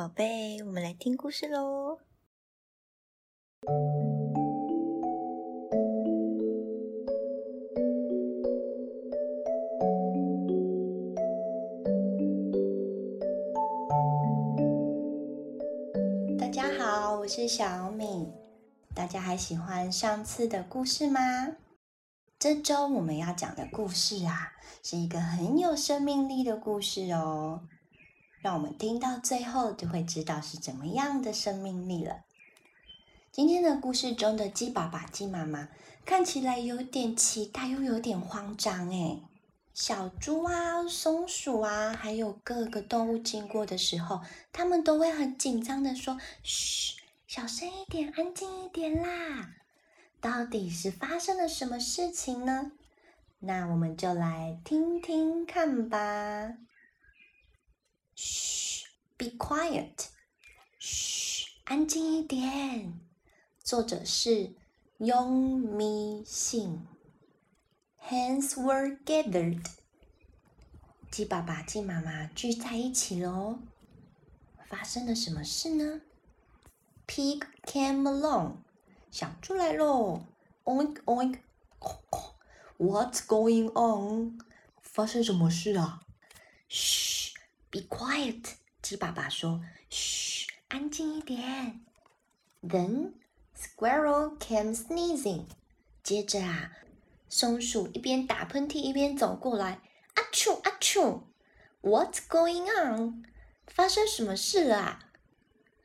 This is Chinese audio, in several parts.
宝贝，我们来听故事喽。大家好，我是小敏。大家还喜欢上次的故事吗？这周我们要讲的故事啊，是一个很有生命力的故事哦。让我们听到最后，就会知道是怎么样的生命力了。今天的故事中的鸡爸爸、鸡妈妈看起来有点期待，又有点慌张。诶小猪啊、松鼠啊，还有各个动物经过的时候，他们都会很紧张的说：“嘘，小声一点，安静一点啦。”到底是发生了什么事情呢？那我们就来听听看吧。嘘，Be quiet。嘘，安静一点。作者是雍咪信。Hands were gathered。鸡爸爸、鸡妈妈聚在一起喽。发生了什么事呢？Pig came along。想出来喽！Oink oink，What's going on？发生什么事啊？嘘。Be quiet，鸡爸爸说：“嘘，安静一点。” Then squirrel came sneezing。接着啊，松鼠一边打喷嚏一边走过来。阿丘阿丘，What's going on？发生什么事了啊？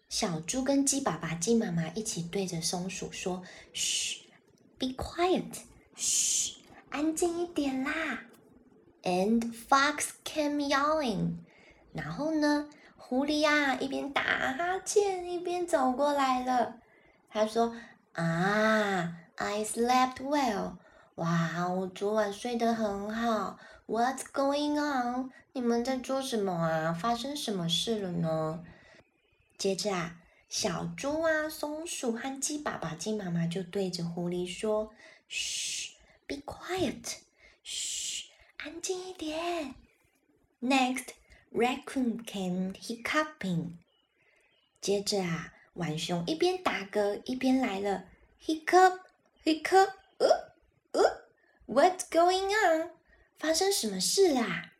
小猪跟鸡爸爸、鸡妈妈一起对着松鼠说：“嘘，Be quiet，嘘，安静一点啦。” And fox came yelling。然后呢，狐狸呀一边打哈欠一边走过来了。他说：“啊，I slept well。哇，我昨晚睡得很好。What's going on？你们在做什么啊？发生什么事了呢？”接着啊，小猪啊、松鼠和鸡爸爸、鸡妈妈就对着狐狸说：“嘘，Be quiet。嘘，安静一点。Next。” Raccoon came hiccuping。接着啊，浣熊一边打嗝一边来了，hiccup hiccup，呃呃，What's going on？发生什么事啦？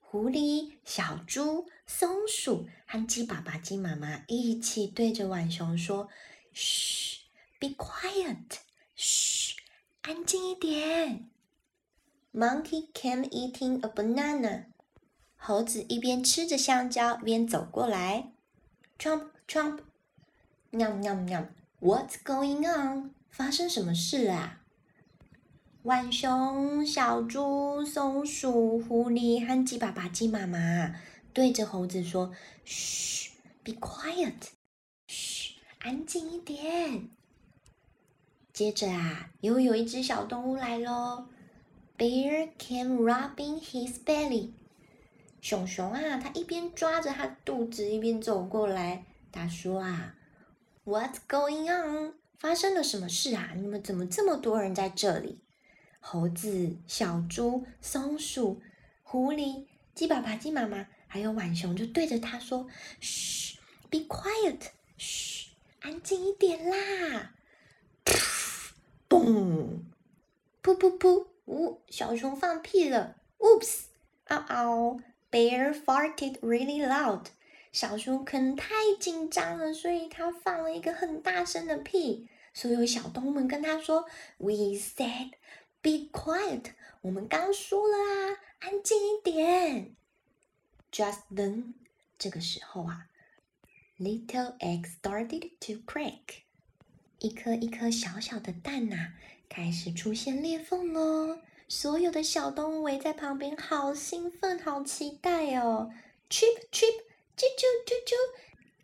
狐狸、小猪、松鼠和鸡爸爸、鸡妈妈一起对着浣熊说：“嘘，Be quiet，嘘，安静一点。” Monkey came eating a banana。猴子一边吃着香蕉，一边走过来。Trump Trump，喵喵喵，What's going on？发生什么事啊？浣熊、小猪、松鼠、狐狸和鸡爸爸、鸡妈妈对着猴子说：“嘘，Be quiet，嘘，安静一点。”接着啊，又有一只小动物来喽。Bear came rubbing his belly。熊熊啊，他一边抓着他肚子，一边走过来。他说：“啊，What's going on？发生了什么事啊？你们怎么这么多人在这里？”猴子、小猪、松鼠、狐狸、鸡爸爸、鸡妈妈，还有浣熊，就对着他说：“嘘，Be quiet，嘘，安静一点啦！” 嘣，噗噗噗，呜，小熊放屁了。Oops，嗷嗷。Bear farted really loud。小熊可能太紧张了，所以他放了一个很大声的屁。所有小动物们跟他说：“We said be quiet。”我们刚说了啊，安静一点。Just then，这个时候啊，little egg started to crack。一颗一颗小小的蛋呐，开始出现裂缝喽。所有的小动物围在旁边，好兴奋，好期待哦！Chip chip，啾啾啾啾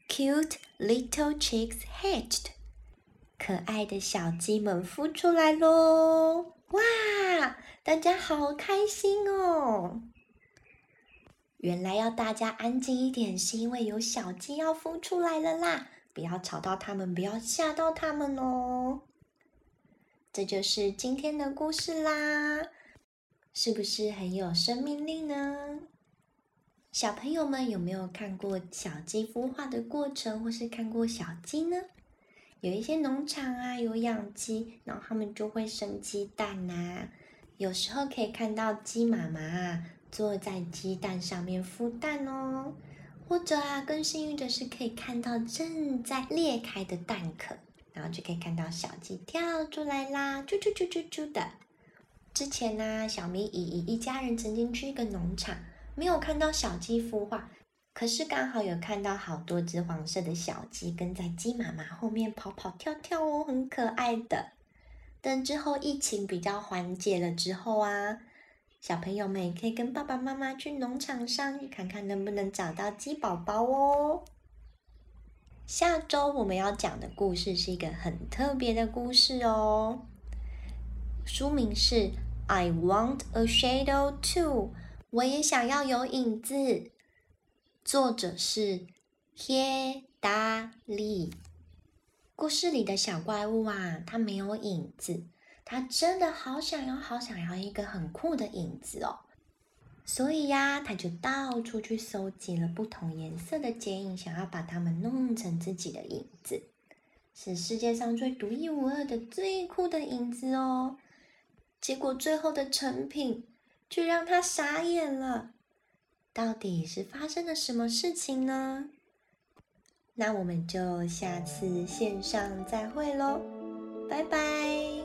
，Cute little chicks hatched，可爱的小鸡们孵出来喽！哇，大家好开心哦！原来要大家安静一点，是因为有小鸡要孵出来了啦！不要吵到它们，不要吓到它们哦。这就是今天的故事啦，是不是很有生命力呢？小朋友们有没有看过小鸡孵化的过程，或是看过小鸡呢？有一些农场啊，有养鸡，然后他们就会生鸡蛋呐。有时候可以看到鸡妈妈啊坐在鸡蛋上面孵蛋哦，或者啊更幸运的是可以看到正在裂开的蛋壳，然后就可以看到小鸡跳出来啦，啾啾啾啾啾的。之前呢，小咪姨姨一家人曾经去一个农场。没有看到小鸡孵化，可是刚好有看到好多只黄色的小鸡跟在鸡妈妈后面跑跑跳跳哦，很可爱的。等之后疫情比较缓解了之后啊，小朋友们也可以跟爸爸妈妈去农场上看看能不能找到鸡宝宝哦。下周我们要讲的故事是一个很特别的故事哦，书名是《I Want a Shadow Too》。我也想要有影子。作者是耶达利。故事里的小怪物啊，它没有影子，它真的好想要、好想要一个很酷的影子哦。所以呀，他就到处去搜集了不同颜色的剪影，想要把它们弄成自己的影子，是世界上最独一无二的、最酷的影子哦。结果最后的成品。却让他傻眼了，到底是发生了什么事情呢？那我们就下次线上再会喽，拜拜。